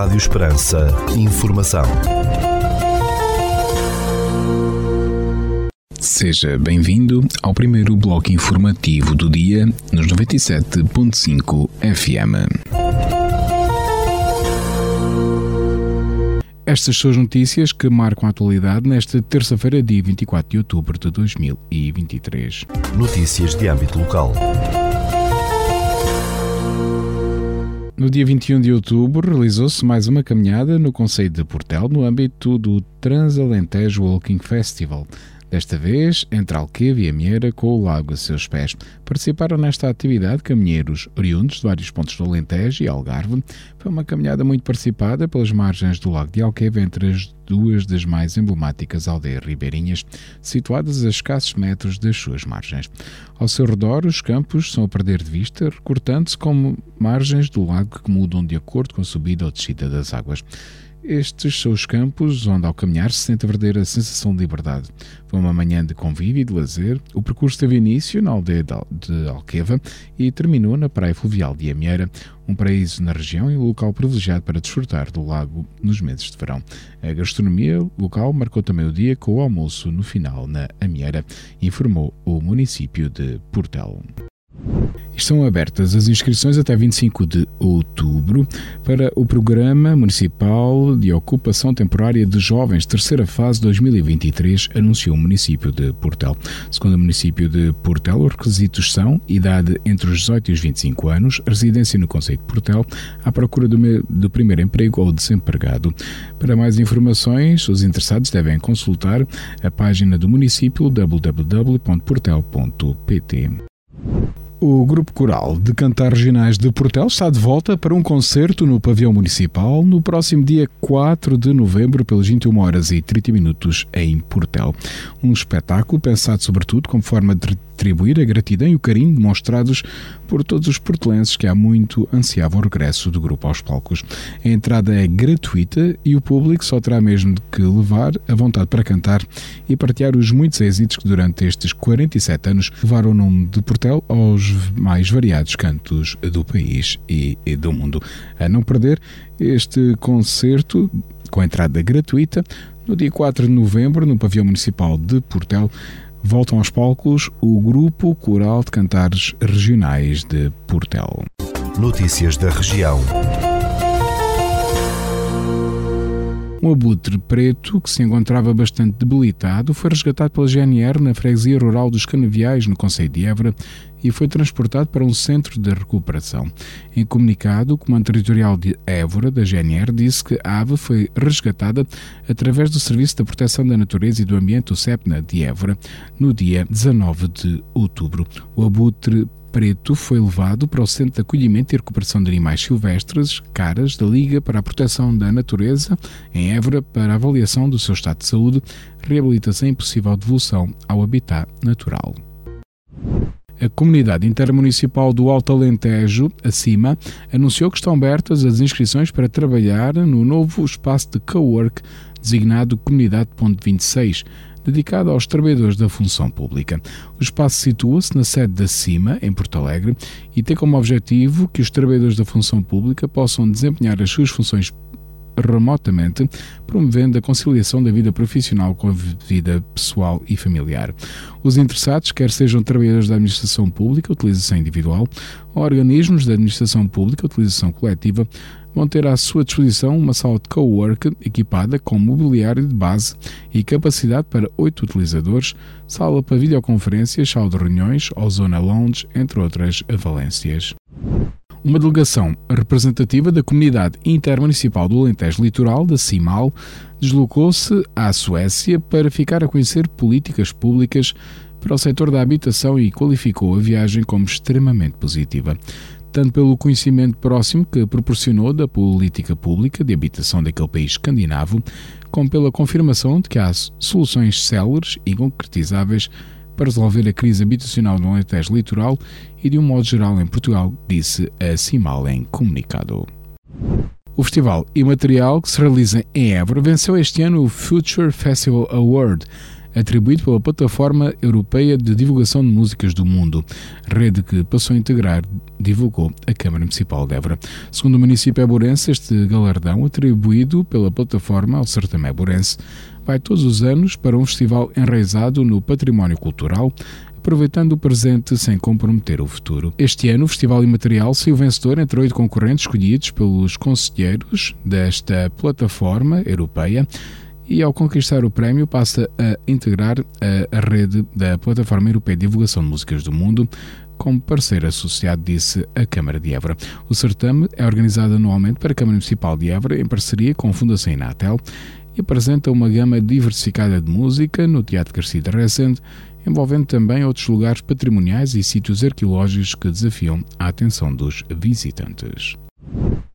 Rádio Esperança. Informação. Seja bem-vindo ao primeiro bloco informativo do dia nos 97.5 FM. Estas são as notícias que marcam a atualidade nesta terça-feira, dia 24 de outubro de 2023. Notícias de âmbito local. No dia 21 de outubro, realizou-se mais uma caminhada no Conselho de Portel no âmbito do Transalentejo Walking Festival. Desta vez, entre Alqueva e Amieira, com o lago a seus pés. Participaram nesta atividade caminheiros oriundos de vários pontos do Alentejo e Algarve. Foi uma caminhada muito participada pelas margens do lago de Alqueva, entre as duas das mais emblemáticas aldeias ribeirinhas, situadas a escassos metros das suas margens. Ao seu redor, os campos são a perder de vista, recortando-se como margens do lago que mudam de acordo com a subida ou descida das águas. Estes são os campos onde, ao caminhar, se sente a verdadeira sensação de liberdade. Foi uma manhã de convívio e de lazer. O percurso teve início na aldeia de Alqueva e terminou na praia fluvial de Amieira, um paraíso na região e um local privilegiado para desfrutar do lago nos meses de verão. A gastronomia local marcou também o dia com o almoço no final na Amieira, informou o município de Portel. Estão abertas as inscrições até 25 de outubro para o Programa Municipal de Ocupação Temporária de Jovens, terceira fase 2023, anunciou o município de Portel. Segundo o município de Portel, os requisitos são idade entre os 18 e os 25 anos, residência no Conselho de Portel, à procura do, do primeiro emprego ou desempregado. Para mais informações, os interessados devem consultar a página do município www.portel.pt. O Grupo Coral de Cantar Regionais de Portel está de volta para um concerto no Pavião Municipal no próximo dia 4 de novembro, pelas 21 horas e 30 minutos, em Portel. Um espetáculo pensado sobretudo como forma de retribuir a gratidão e o carinho demonstrados por todos os portelenses que há muito ansiavam o regresso do grupo aos palcos. A entrada é gratuita e o público só terá mesmo que levar a vontade para cantar e partilhar os muitos êxitos que durante estes 47 anos levaram o nome de Portel aos mais variados cantos do país e do mundo. A não perder este concerto com entrada gratuita no dia 4 de novembro no Pavião Municipal de Portel voltam aos palcos o Grupo Coral de Cantares Regionais de Portel. Notícias da região. Um abutre preto, que se encontrava bastante debilitado, foi resgatado pela GNR na freguesia rural dos Canaviais, no Conselho de Évora, e foi transportado para um centro de recuperação. Em comunicado, o Comando Territorial de Évora, da GNR, disse que a ave foi resgatada através do Serviço da Proteção da Natureza e do Ambiente, o SEPNA, de Évora, no dia 19 de outubro. O abutre Preto foi levado para o Centro de Acolhimento e Recuperação de Animais Silvestres, Caras, da Liga para a Proteção da Natureza, em Évora, para avaliação do seu estado de saúde, reabilitação e possível devolução ao habitat natural. A Comunidade Intermunicipal do Alto Alentejo, acima, anunciou que estão abertas as inscrições para trabalhar no novo espaço de cowork designado Comunidade Ponto 26, dedicado aos trabalhadores da função pública. O espaço situa-se na sede da CIMA, em Porto Alegre, e tem como objetivo que os trabalhadores da função pública possam desempenhar as suas funções remotamente, promovendo a conciliação da vida profissional com a vida pessoal e familiar. Os interessados, quer sejam trabalhadores da administração pública, utilização individual, ou organismos da administração pública, utilização coletiva, vão ter à sua disposição uma sala de cowork equipada com mobiliário de base e capacidade para oito utilizadores, sala para videoconferências, sala de reuniões ou zona lounge, entre outras valências. Uma delegação representativa da Comunidade Intermunicipal do Alentejo Litoral, da CIMAL, deslocou-se à Suécia para ficar a conhecer políticas públicas para o setor da habitação e qualificou a viagem como extremamente positiva tanto pelo conhecimento próximo que proporcionou da política pública de habitação daquele país escandinavo, como pela confirmação de que há soluções céleres e concretizáveis para resolver a crise habitacional no Alentejo Litoral e, de um modo geral, em Portugal, disse a CIMAL em comunicado. O Festival Imaterial, que se realiza em Évora, venceu este ano o Future Festival Award, atribuído pela Plataforma Europeia de Divulgação de Músicas do Mundo, rede que passou a integrar, divulgou a Câmara Municipal de Évora. Segundo o município eburense, este galardão, atribuído pela plataforma ao certame eburense, vai todos os anos para um festival enraizado no património cultural, aproveitando o presente sem comprometer o futuro. Este ano, o Festival Imaterial saiu vencedor entre oito concorrentes escolhidos pelos conselheiros desta plataforma europeia e, ao conquistar o prémio, passa a integrar a, rede da Plataforma Europeia de Divulgação de Músicas do Mundo, como parceiro associado, disse a Câmara de Évora. O certame é organizado anualmente para a Câmara Municipal de Évora em parceria com a Fundação Inatel e apresenta uma gama diversificada de música no Teatro Garcia de Recente, envolvendo também outros lugares patrimoniais e sítios arqueológicos que desafiam a atenção dos visitantes.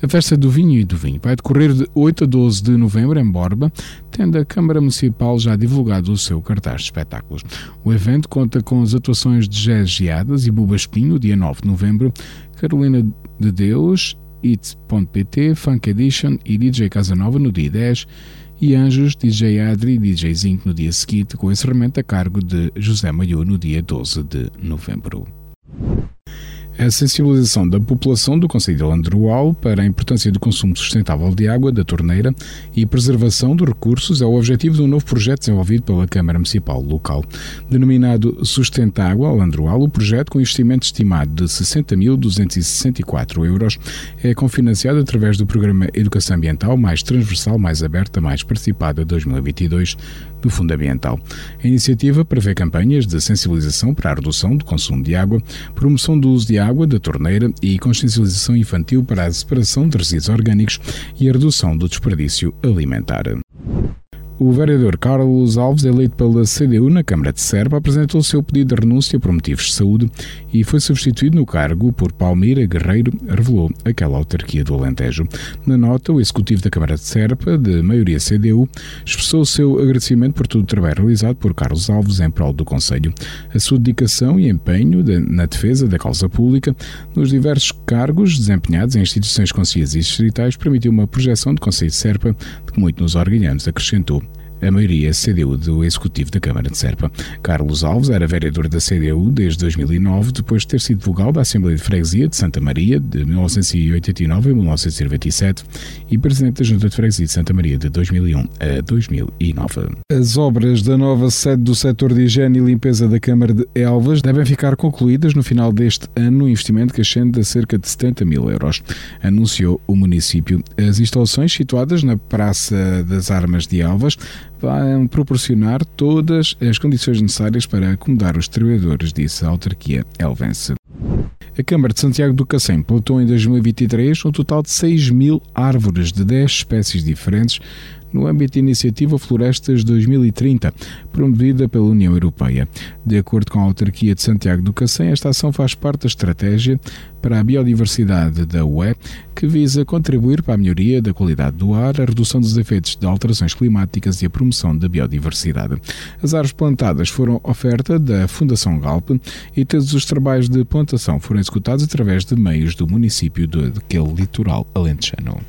A festa do vinho e do vinho vai decorrer de 8 a 12 de novembro em Borba, tendo a Câmara Municipal já divulgado o seu cartaz de espetáculos. O evento conta com as atuações de Jazz Geadas e Buba Espinho, dia 9 de novembro, Carolina de Deus, It.pt, Funk Edition e DJ Casanova no dia 10 e Anjos, DJ Adri e DJ Zinc no dia seguinte, com encerramento a cargo de José Maiu no dia 12 de novembro a sensibilização da população do Conselho de Landrual para a importância do consumo sustentável de água da torneira e preservação dos recursos é o objetivo de um novo projeto desenvolvido pela Câmara Municipal local. Denominado Sustenta Água Landrual, o projeto, com investimento estimado de 60.264 euros, é confinanciado através do Programa Educação Ambiental mais transversal, mais aberta, mais participada 2022 do Fundo Ambiental. A iniciativa prevê campanhas de sensibilização para a redução do consumo de água, promoção do uso de água da torneira e consciencialização infantil para a separação de resíduos orgânicos e a redução do desperdício alimentar. O vereador Carlos Alves, eleito pela CDU na Câmara de Serpa, apresentou o seu pedido de renúncia por motivos de saúde e foi substituído no cargo por Palmeira Guerreiro, revelou aquela autarquia do Alentejo. Na nota, o executivo da Câmara de Serpa, de maioria CDU, expressou o seu agradecimento por todo o trabalho realizado por Carlos Alves em prol do Conselho. A sua dedicação e empenho na defesa da causa pública nos diversos cargos desempenhados em instituições conselheiras e distritais permitiu uma projeção de Conselho de Serpa de que muito nos orgulhamos, acrescentou a maioria CDU do Executivo da Câmara de Serpa. Carlos Alves era vereador da CDU desde 2009, depois de ter sido vogal da Assembleia de Freguesia de Santa Maria de 1989 a 1997 e presidente da Junta de Freguesia de Santa Maria de 2001 a 2009. As obras da nova sede do setor de higiene e limpeza da Câmara de Elvas devem ficar concluídas no final deste ano, um investimento que ascende a cerca de 70 mil euros, anunciou o município. As instalações situadas na Praça das Armas de Elvas vão proporcionar todas as condições necessárias para acomodar os trabalhadores, disse a autarquia elvense. A Câmara de Santiago do Cacém plantou em 2023 um total de 6 mil árvores de 10 espécies diferentes no âmbito da iniciativa Florestas 2030, promovida pela União Europeia. De acordo com a autarquia de Santiago do Cacém, esta ação faz parte da estratégia para a biodiversidade da UE, que visa contribuir para a melhoria da qualidade do ar, a redução dos efeitos de alterações climáticas e a promoção da biodiversidade. As árvores plantadas foram oferta da Fundação Galp e todos os trabalhos de plantação foram executados através de meios do município daquele litoral alentejano.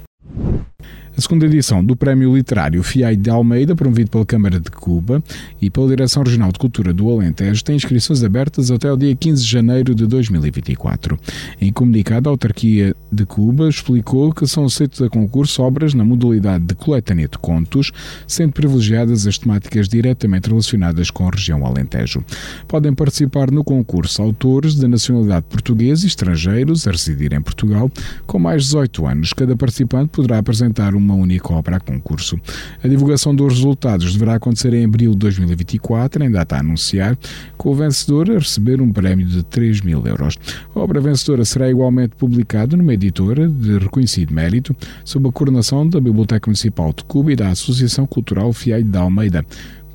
A segunda edição do Prémio Literário FIAI de Almeida, promovido pela Câmara de Cuba e pela Direção Regional de Cultura do Alentejo, tem inscrições abertas até o dia 15 de janeiro de 2024. Em comunicado, a autarquia de Cuba explicou que são aceitos a concurso obras na modalidade de coletânea de contos, sendo privilegiadas as temáticas diretamente relacionadas com a região Alentejo. Podem participar no concurso autores de nacionalidade portuguesa e estrangeiros a residir em Portugal com mais de 18 anos. Cada participante poderá apresentar uma única obra a concurso. A divulgação dos resultados deverá acontecer em abril de 2024, em data a anunciar, com o vencedor a receber um prémio de 3 mil euros. A obra vencedora será igualmente publicada numa editora de reconhecido mérito, sob a coordenação da Biblioteca Municipal de Cuba e da Associação Cultural Fiai da Almeida,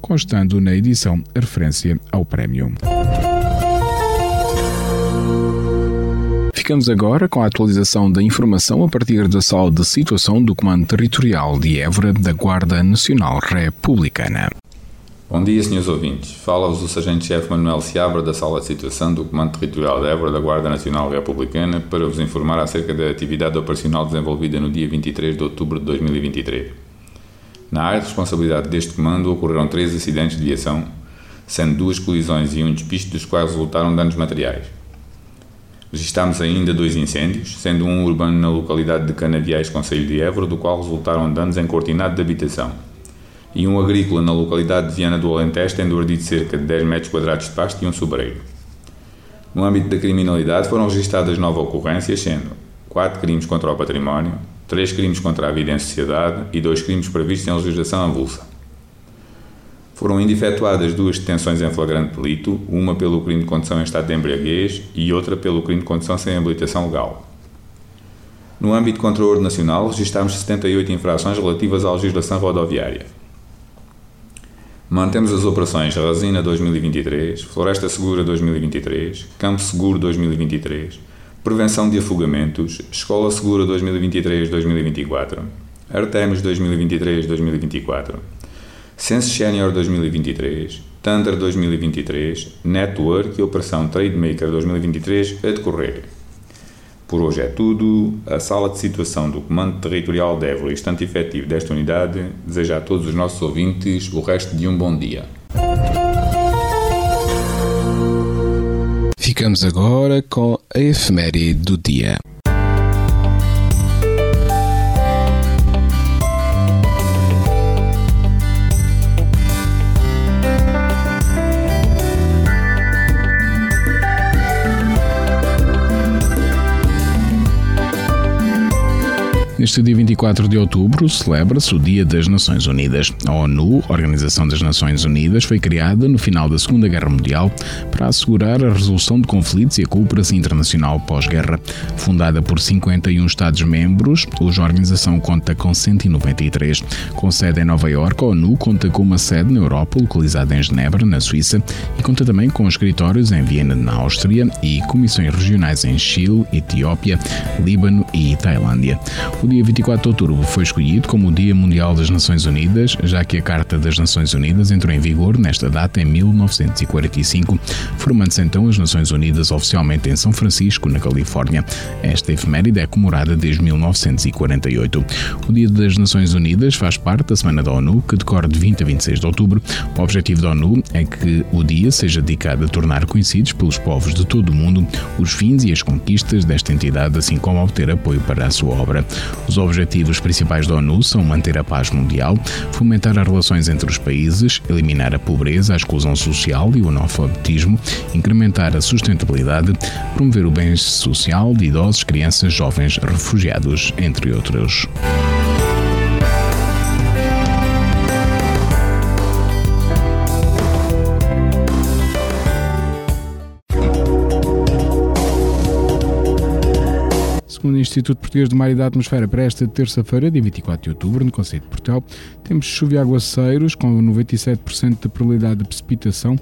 constando na edição a referência ao prémio. Ficamos agora com a atualização da informação a partir da sala de situação do Comando Territorial de Évora da Guarda Nacional Republicana. Bom dia, senhores ouvintes. Fala-vos o Sargento-Chefe Manuel Seabra da Sala de Situação do Comando Territorial de Évora da Guarda Nacional Republicana para vos informar acerca da atividade operacional desenvolvida no dia 23 de outubro de 2023. Na área de responsabilidade deste comando ocorreram três acidentes de viação, sendo duas colisões e um despiste dos quais resultaram danos materiais. Registámos ainda dois incêndios, sendo um urbano na localidade de Canaviais, Conselho de Évora, do qual resultaram danos em cortinado de habitação, e um agrícola na localidade de Viana do Alentejo, tendo ardido cerca de 10 metros quadrados de pasto e um sobreiro. No âmbito da criminalidade foram registadas nove ocorrências, sendo quatro crimes contra o património, três crimes contra a vida em sociedade e dois crimes previstos em legislação avulsa. Foram ainda efetuadas duas detenções em flagrante delito, uma pelo crime de condução em estado de embriaguez e outra pelo crime de condução sem habilitação legal. No âmbito de controle nacional, registámos 78 infrações relativas à legislação rodoviária. Mantemos as operações Resina 2023, Floresta Segura 2023, Campo Seguro 2023, Prevenção de Afogamentos, Escola Segura 2023-2024, Artemis 2023-2024, Sense Senior 2023, Thunder 2023, Network e Operação Trademaker 2023 a decorrer. Por hoje é tudo. A sala de situação do Comando Territorial de Évora e estante efetivo desta unidade deseja a todos os nossos ouvintes o resto de um bom dia. Ficamos agora com a efeméride do dia. Neste dia 24 de outubro celebra-se o Dia das Nações Unidas. A ONU, Organização das Nações Unidas, foi criada no final da Segunda Guerra Mundial para assegurar a resolução de conflitos e a cooperação internacional pós-guerra. Fundada por 51 Estados-membros, hoje a organização conta com 193. Com sede em Nova Iorque, a ONU conta com uma sede na Europa, localizada em Genebra, na Suíça, e conta também com escritórios em Viena, na Áustria, e comissões regionais em Chile, Etiópia, Líbano e Tailândia. O dia 24 de outubro foi escolhido como o Dia Mundial das Nações Unidas, já que a Carta das Nações Unidas entrou em vigor nesta data em 1945, formando-se então as Nações Unidas oficialmente em São Francisco, na Califórnia. Esta efeméride é comemorada desde 1948. O Dia das Nações Unidas faz parte da Semana da ONU, que decorre de 20 a 26 de outubro. O objetivo da ONU é que o dia seja dedicado a tornar conhecidos pelos povos de todo o mundo os fins e as conquistas desta entidade, assim como obter apoio para a sua obra. Os objetivos principais da ONU são manter a paz mundial, fomentar as relações entre os países, eliminar a pobreza, a exclusão social e o analfabetismo, incrementar a sustentabilidade, promover o bem social de idosos, crianças, jovens, refugiados, entre outros. Segundo o Instituto Português de Mar e da Atmosfera, para esta terça-feira, dia 24 de outubro, no Conselho de Portel, temos chuva e aguaceiros, com 97% de probabilidade de precipitação,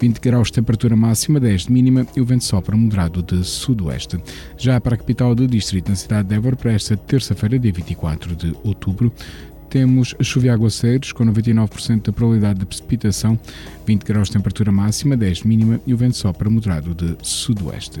20 graus de temperatura máxima, 10 de mínima e o vento sopra moderado de sudoeste. Já para a capital do distrito, na cidade de Évora, para esta terça-feira, dia 24 de outubro, temos chuva e aguaceiros com 99% de probabilidade de precipitação, 20 graus de temperatura máxima, 10 de mínima e o vento sopra moderado de sudoeste.